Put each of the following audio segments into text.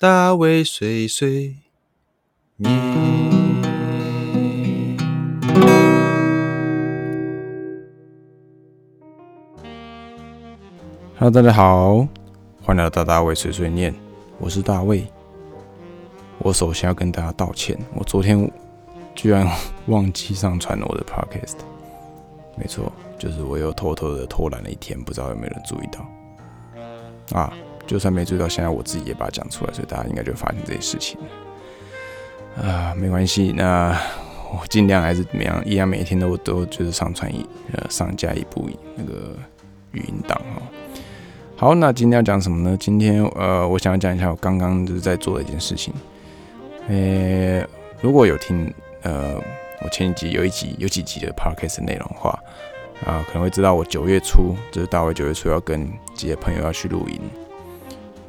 大卫碎碎念。Hello，大家好，欢迎来到大卫碎碎念，我是大卫。我首先要跟大家道歉，我昨天居然忘记上传我的 podcast。没错，就是我又偷偷的偷懒了一天，不知道有没有人注意到啊？就算没注意到，现在我自己也把它讲出来，所以大家应该就发现这些事情啊，没关系，那我尽量还是怎么样，一样每天都都就是上传一呃上架一部那个语音档哦。好，那今天要讲什么呢？今天呃，我想要讲一下我刚刚就是在做的一件事情。呃，如果有听呃我前几集有一集有几集的 podcast 内容的话啊，可能会知道我九月初就是大卫九月初要跟几个朋友要去露营。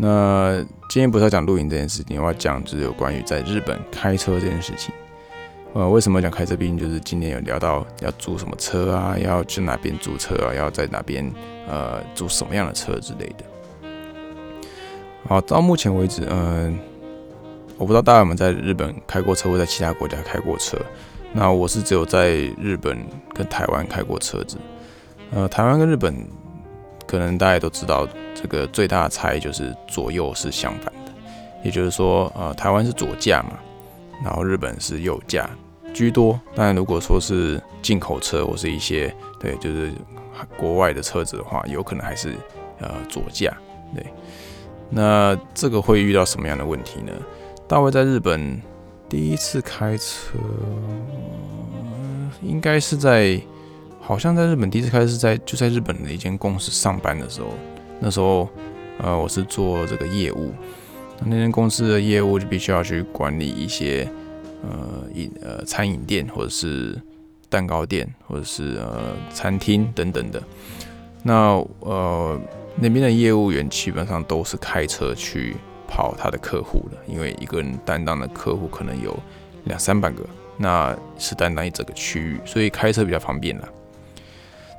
那今天不是要讲露营这件事情，我要讲就是有关于在日本开车这件事情。呃，为什么讲开车？毕竟就是今天有聊到要租什么车啊，要去哪边租车啊，要在哪边呃租什么样的车之类的。好，到目前为止，嗯，我不知道大家有没有在日本开过车，或在其他国家开过车。那我是只有在日本跟台湾开过车子。呃，台湾跟日本可能大家都知道，这个最大的差异就是左右是相反的，也就是说，呃，台湾是左驾嘛。然后日本是右驾居多，当然如果说是进口车或是一些对，就是国外的车子的话，有可能还是呃左驾。对，那这个会遇到什么样的问题呢？大卫在日本第一次开车，应该是在好像在日本第一次开是在就在日本的一间公司上班的时候，那时候呃我是做这个业务。那那间公司的业务就必须要去管理一些呃饮呃餐饮店或者是蛋糕店或者是呃餐厅等等的。那呃那边的业务员基本上都是开车去跑他的客户的，因为一个人担当的客户可能有两三百个，那是担当一整个区域，所以开车比较方便啦。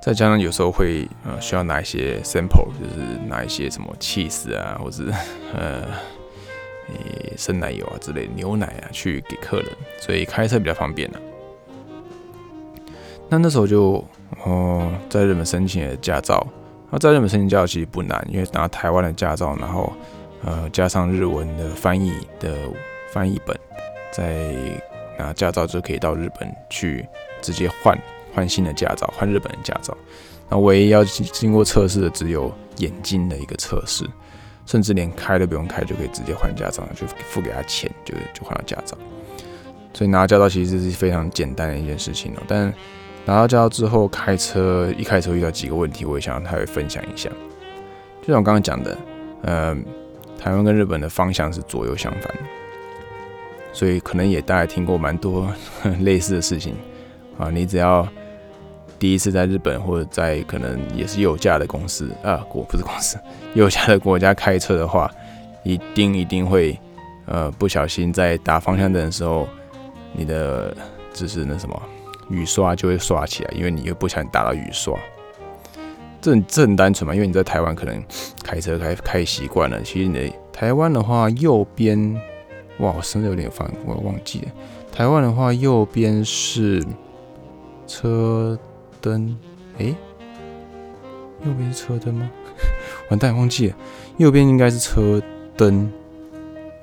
再加上有时候会呃需要拿一些 sample，就是拿一些什么 cheese 啊，或者呃。诶，生奶油啊之类牛奶啊，去给客人，所以开车比较方便呢。那那时候就哦，在日本申请驾照。那在日本申请驾照其实不难，因为拿台湾的驾照，然后呃加上日文的翻译的翻译本，再拿驾照就可以到日本去直接换换新的驾照，换日本的驾照。那唯一要经过测试的只有眼睛的一个测试。甚至连开都不用开就可以直接换驾照，就付给他钱就就换了驾照。所以拿到驾照其实是非常简单的一件事情哦。但拿到驾照之后开车，一开车遇到几个问题，我也想让他会分享一下。就像我刚刚讲的，呃，台湾跟日本的方向是左右相反，所以可能也大家听过蛮多 类似的事情啊。你只要第一次在日本或者在可能也是有驾的公司啊，国不是公司 有驾的国家开车的话，一定一定会呃不小心在打方向灯的时候，你的就是那什么雨刷就会刷起来，因为你又不想打到雨刷。这这很单纯嘛，因为你在台湾可能开车开开习惯了，其实你的台湾的话右边哇，我甚至有点烦，我忘记了。台湾的话右边是车。灯，哎，右边是车灯吗？完蛋，忘记了。右边应该是车灯，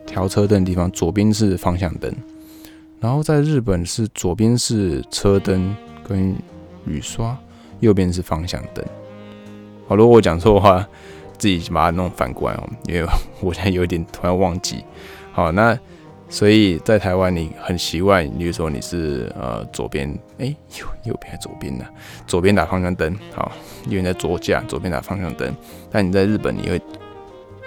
调车灯的地方。左边是方向灯。然后在日本是左边是车灯跟雨刷，右边是方向灯。好，如果我讲错的话，自己把它弄反过来哦，因为我现在有点突然忘记。好，那。所以在台湾，你很习惯，比如说你是呃左边，哎右右边还是左边呢？左边打方向灯，好，因为你在左驾，左边打方向灯。但你在日本，你会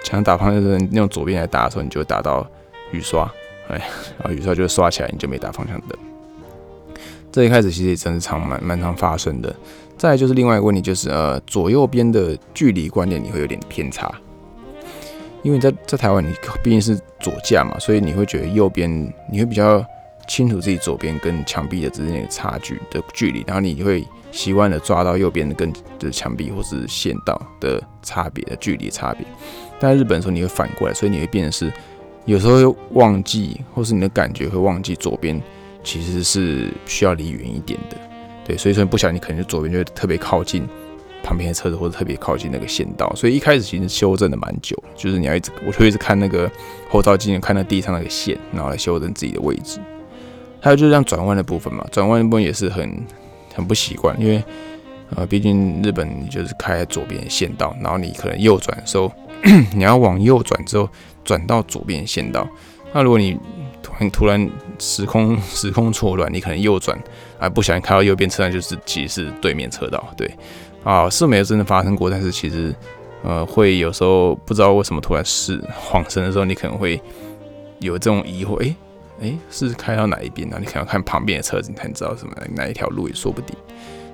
想打方向灯，用左边来打的时候，你就会打到雨刷，哎，然后雨刷就会刷起来，你就没打方向灯。这一开始其实也真是常蛮蛮常发生的。再就是另外一个问题，就是呃左右边的距离观念你会有点偏差。因为在在台湾，你毕竟是左驾嘛，所以你会觉得右边你会比较清楚自己左边跟墙壁的之间的差距的距离，然后你会习惯的抓到右边的跟的墙壁或是线道的差别的距离差别。但日本的时候，你会反过来，所以你会变成是有时候会忘记，或是你的感觉会忘记左边其实是需要离远一点的，对，所以说你不小心，可能就左边就会特别靠近旁边的车子，或者特别靠近那个线道，所以一开始其实修正的蛮久，就是你要一直，我就一直看那个后照镜，看那地上那个线，然后来修正自己的位置。还有就是像转弯的部分嘛，转弯的部分也是很很不习惯，因为呃，毕竟日本就是开左边线道，然后你可能右转的时候，你要往右转之后转到左边线道，那如果你突然突然时空 时空错乱，你可能右转啊不小心开到右边车道，就是其实是对面车道，对啊是没有真的发生过，但是其实呃会有时候不知道为什么突然是晃神的时候，你可能会有这种疑惑，诶。哎，是开到哪一边呢？你可能看旁边的车子，你才知道什么哪一条路也说不定。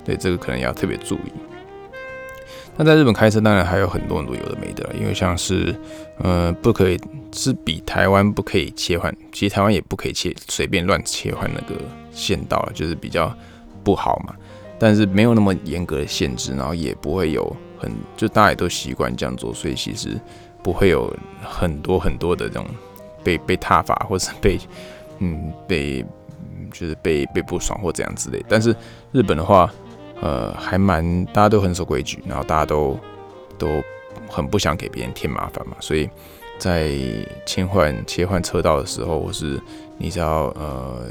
对，这个可能要特别注意。那在日本开车，当然还有很多很多有的没的，因为像是呃，不可以是比台湾不可以切换，其实台湾也不可以切随便乱切换那个线道了，就是比较不好嘛。但是没有那么严格的限制，然后也不会有很就大家也都习惯这样做，所以其实不会有很多很多的这种被被踏法或者被。嗯，被就是被被不爽或怎样之类，但是日本的话，呃，还蛮大家都很守规矩，然后大家都都很不想给别人添麻烦嘛，所以在切换切换车道的时候，或是你知道呃，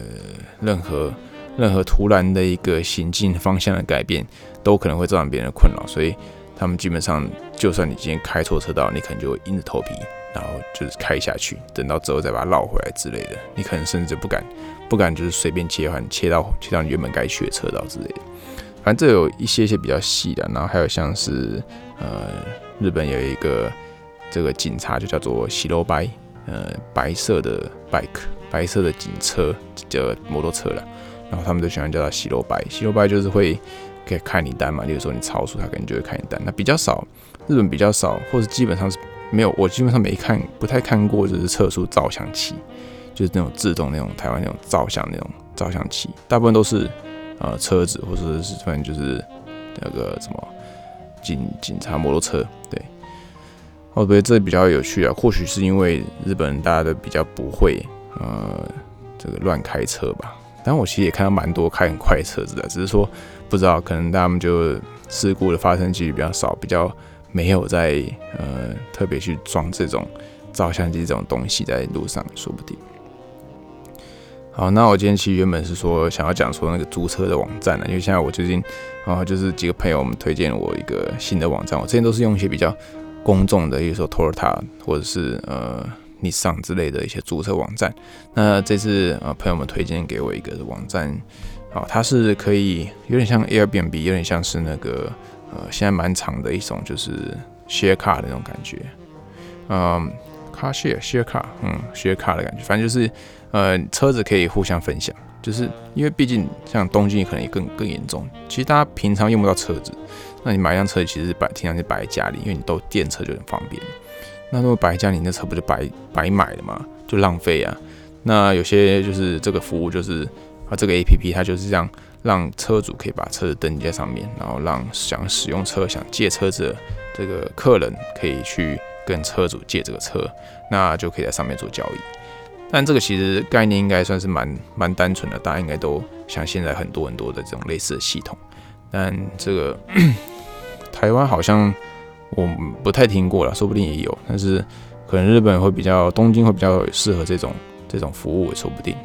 任何任何突然的一个行进方向的改变，都可能会造成别人的困扰，所以他们基本上，就算你今天开错车道，你可能就会硬着头皮。然后就是开下去，等到之后再把它绕回来之类的，你可能甚至不敢，不敢就是随便切换，切到切到你原本该去的车道之类的。反正这有一些些比较细的，然后还有像是呃，日本有一个这个警察就叫做喜罗白，呃，白色的 bike，白色的警车叫摩托车了，然后他们都喜欢叫它喜罗白，喜罗白就是会可以看你单嘛，例如说你超速，他可能就会看你单。那比较少，日本比较少，或者基本上是。没有，我基本上没看，不太看过，就是测速照相器，就是那种自动那种台湾那种照相那种照相器，大部分都是呃车子或者是反正就是那个什么警警察摩托车，对。我觉得这比较有趣啊，或许是因为日本大家都比较不会呃这个乱开车吧。但我其实也看到蛮多开很快车子的，只是说不知道可能他们就事故的发生几率比较少，比较。没有在呃特别去装这种照相机这种东西在路上，说不定。好，那我今天其实原本是说想要讲说那个租车的网站呢，因为现在我最近啊就是几个朋友我们推荐我一个新的网站，我之前都是用一些比较公众的，比如说 Toyota 或者是呃 Nissan 之类的一些租车网站。那这次啊朋友们推荐给我一个网站，好，它是可以有点像 Airbnb，有点像是那个。呃，现在蛮长的一种就是 share car 的那种感觉，嗯，car share share car，嗯，share car 的感觉，反正就是呃，车子可以互相分享，就是因为毕竟像东京可能也更更严重，其实大家平常用不到车子，那你买一辆车其实摆平常就摆在家里，因为你都电车就很方便。那如果摆在家里，那车不就白白买了嘛，就浪费啊。那有些就是这个服务就是啊，这个 A P P 它就是这样。让车主可以把车子登记在上面，然后让想使用车、想借车子的这个客人可以去跟车主借这个车，那就可以在上面做交易。但这个其实概念应该算是蛮蛮单纯的，大家应该都像现在很多很多的这种类似的系统。但这个 台湾好像我不太听过了，说不定也有，但是可能日本会比较东京会比较适合这种这种服务，也说不定。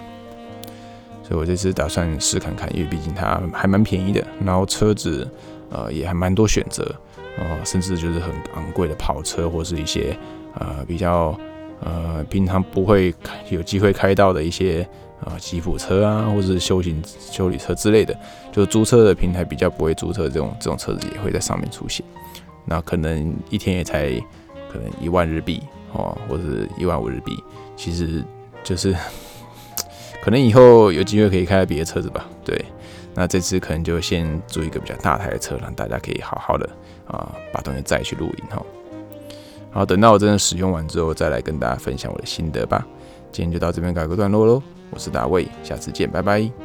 所以我这次打算试看看，因为毕竟它还蛮便宜的，然后车子呃也还蛮多选择，哦，甚至就是很昂贵的跑车或是一些呃比较呃平常不会有机会开到的一些呃吉普车啊，或是修行修理车之类的，就租车的平台比较不会租车这种这种车子也会在上面出现，那可能一天也才可能一万日币哦，或者是一万五日币，其实就是。可能以后有机会可以开别的车子吧。对，那这次可能就先租一个比较大台的车，让大家可以好好的啊把东西载去露营哈。好，等到我真的使用完之后，再来跟大家分享我的心得吧。今天就到这边改个段落喽。我是大卫，下次见，拜拜。